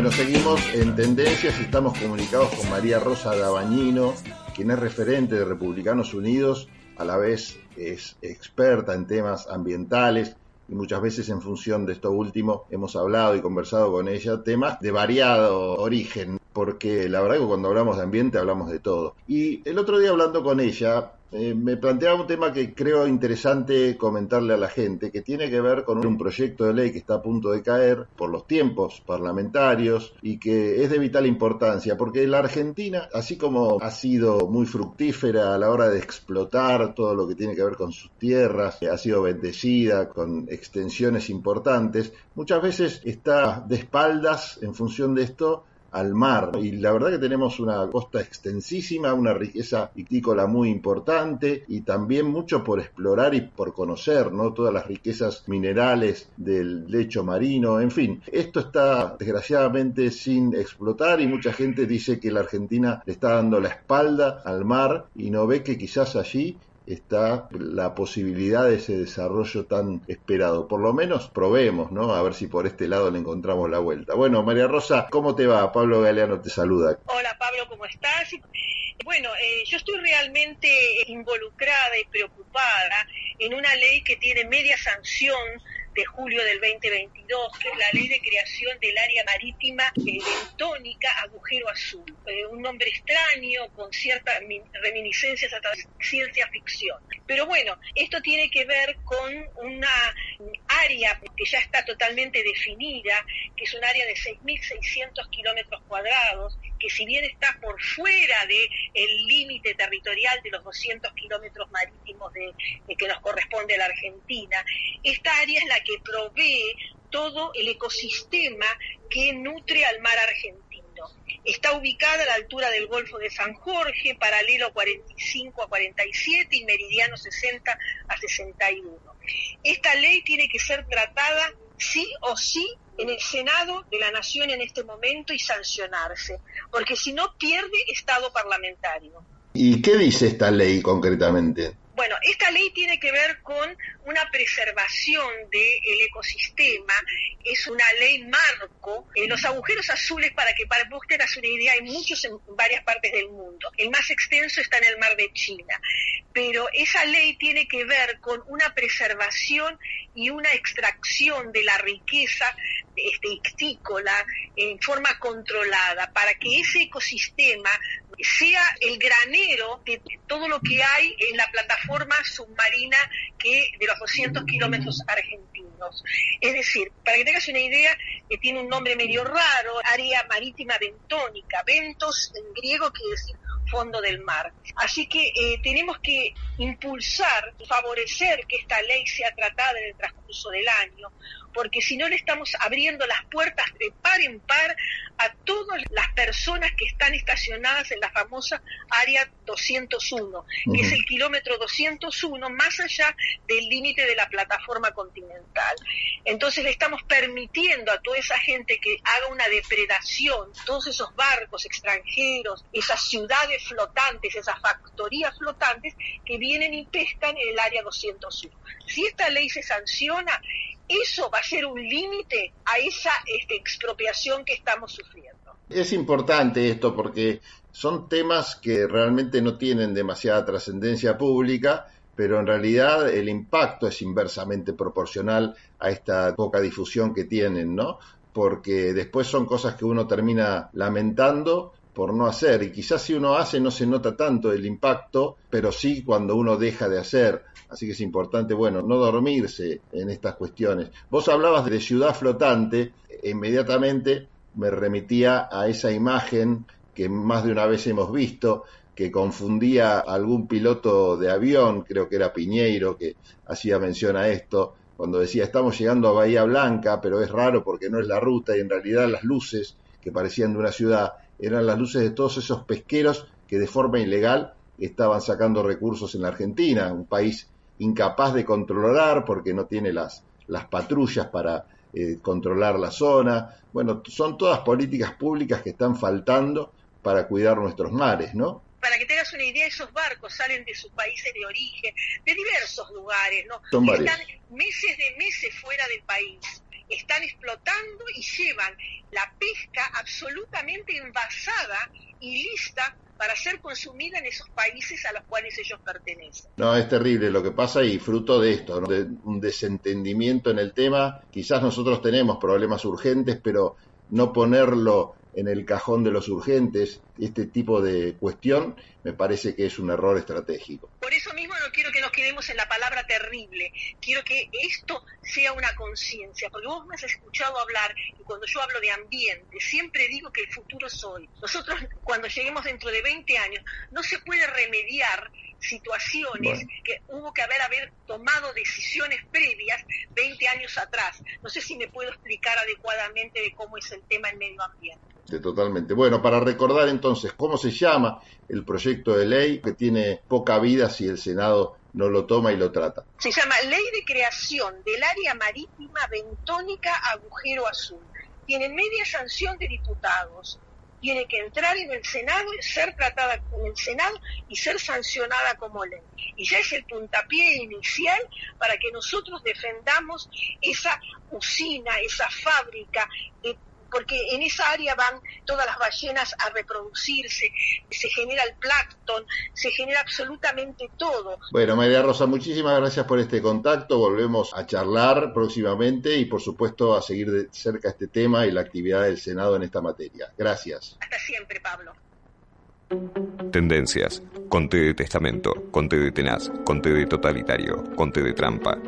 Bueno, seguimos en tendencias y estamos comunicados con María Rosa Dabañino, quien es referente de Republicanos Unidos, a la vez es experta en temas ambientales y muchas veces en función de esto último hemos hablado y conversado con ella temas de variado origen, porque la verdad que cuando hablamos de ambiente hablamos de todo. Y el otro día hablando con ella, eh, me planteaba un tema que creo interesante comentarle a la gente, que tiene que ver con un proyecto de ley que está a punto de caer por los tiempos parlamentarios y que es de vital importancia, porque la Argentina, así como ha sido muy fructífera a la hora de explotar todo lo que tiene que ver con sus tierras, ha sido bendecida con extensiones importantes, muchas veces está de espaldas en función de esto al mar. Y la verdad que tenemos una costa extensísima, una riqueza vitícola muy importante y también mucho por explorar y por conocer, ¿no? Todas las riquezas minerales del lecho marino, en fin. Esto está desgraciadamente sin explotar y mucha gente dice que la Argentina le está dando la espalda al mar y no ve que quizás allí está la posibilidad de ese desarrollo tan esperado. Por lo menos probemos, ¿no? A ver si por este lado le encontramos la vuelta. Bueno, María Rosa, ¿cómo te va? Pablo Galeano te saluda. Hola Pablo, ¿cómo estás? Bueno, eh, yo estoy realmente involucrada y preocupada en una ley que tiene media sanción de julio del 2022, que es la ley de creación del área marítima eh, bentónica agujero azul. Eh, un nombre extraño, con ciertas reminiscencias a ciencia ficción. Pero bueno, esto tiene que ver con una área que ya está totalmente definida, que es un área de 6.600 kilómetros cuadrados, que si bien está por fuera del el límite territorial de los 200 kilómetros marítimos de, que nos corresponde a la Argentina, esta área es la que provee todo el ecosistema que nutre al mar argentino. Está ubicada a la altura del Golfo de San Jorge, paralelo 45 a 47 y meridiano 60 a 61. Esta ley tiene que ser tratada sí o sí en el Senado de la Nación en este momento y sancionarse, porque si no pierde estado parlamentario. ¿Y qué dice esta ley concretamente? Bueno, esta ley tiene que ver con una preservación del ecosistema, es una ley marco. Eh, los agujeros azules, para que para vos tengas una idea, hay muchos en varias partes del mundo. El más extenso está en el mar de China. Pero esa ley tiene que ver con una preservación y una extracción de la riqueza este, ictícola en forma controlada, para que ese ecosistema sea el granero de todo lo que hay en la plataforma submarina que de los 200 kilómetros argentinos. Es decir, para que tengas una idea, que tiene un nombre medio raro, área marítima bentónica. Ventos en griego quiere decir fondo del mar. Así que eh, tenemos que impulsar, favorecer que esta ley sea tratada en el transcurso del año, porque si no le estamos abriendo las puertas de par en par a todas las personas que están estacionadas en la famosa área 201, que es el kilómetro 201 más allá del límite de la plataforma continental. Entonces le estamos permitiendo a toda esa gente que haga una depredación, todos esos barcos extranjeros, esas ciudades flotantes, esas factorías flotantes que vienen y pescan en el área 201. Si esta ley se sanciona, eso va a ser un límite a esa este, expropiación que estamos sufriendo. Es importante esto porque son temas que realmente no tienen demasiada trascendencia pública, pero en realidad el impacto es inversamente proporcional a esta poca difusión que tienen, ¿no? Porque después son cosas que uno termina lamentando por no hacer y quizás si uno hace no se nota tanto el impacto, pero sí cuando uno deja de hacer. Así que es importante, bueno, no dormirse en estas cuestiones. Vos hablabas de ciudad flotante, inmediatamente me remitía a esa imagen que más de una vez hemos visto, que confundía a algún piloto de avión, creo que era Piñeiro, que hacía mención a esto, cuando decía estamos llegando a Bahía Blanca, pero es raro porque no es la ruta y en realidad las luces que parecían de una ciudad eran las luces de todos esos pesqueros que de forma ilegal estaban sacando recursos en la Argentina, un país incapaz de controlar porque no tiene las, las patrullas para eh, controlar la zona. Bueno, son todas políticas públicas que están faltando para cuidar nuestros mares, ¿no? Para que tengas una idea, esos barcos salen de sus países de origen, de diversos lugares, ¿no? Son Están meses de meses fuera del país están explotando y llevan la pesca absolutamente envasada y lista para ser consumida en esos países a los cuales ellos pertenecen. No, es terrible lo que pasa y fruto de esto, de un desentendimiento en el tema. Quizás nosotros tenemos problemas urgentes, pero no ponerlo en el cajón de los urgentes este tipo de cuestión, me parece que es un error estratégico. Por eso mismo no quiero que nos quedemos en la palabra terrible, quiero que esto sea una conciencia, porque vos me has escuchado hablar y cuando yo hablo de ambiente, siempre digo que el futuro es hoy. Nosotros cuando lleguemos dentro de 20 años, no se puede remediar situaciones que hubo que haber, haber tomado decisiones previas 20 años atrás. No sé si me puedo explicar adecuadamente de cómo es el tema en medio ambiente. Totalmente. Bueno, para recordar entonces cómo se llama el proyecto de ley que tiene poca vida si el Senado no lo toma y lo trata. Se llama Ley de Creación del Área Marítima Bentónica Agujero Azul. Tiene media sanción de diputados. Tiene que entrar en el Senado, ser tratada en el Senado y ser sancionada como ley. Y ya es el puntapié inicial para que nosotros defendamos esa usina, esa fábrica porque en esa área van todas las ballenas a reproducirse, se genera el plancton, se genera absolutamente todo. Bueno, María Rosa, muchísimas gracias por este contacto, volvemos a charlar próximamente y por supuesto a seguir de cerca este tema y la actividad del Senado en esta materia. Gracias. Hasta siempre, Pablo. Tendencias. Conte de testamento, conte de tenaz, conte de totalitario, conte de trampa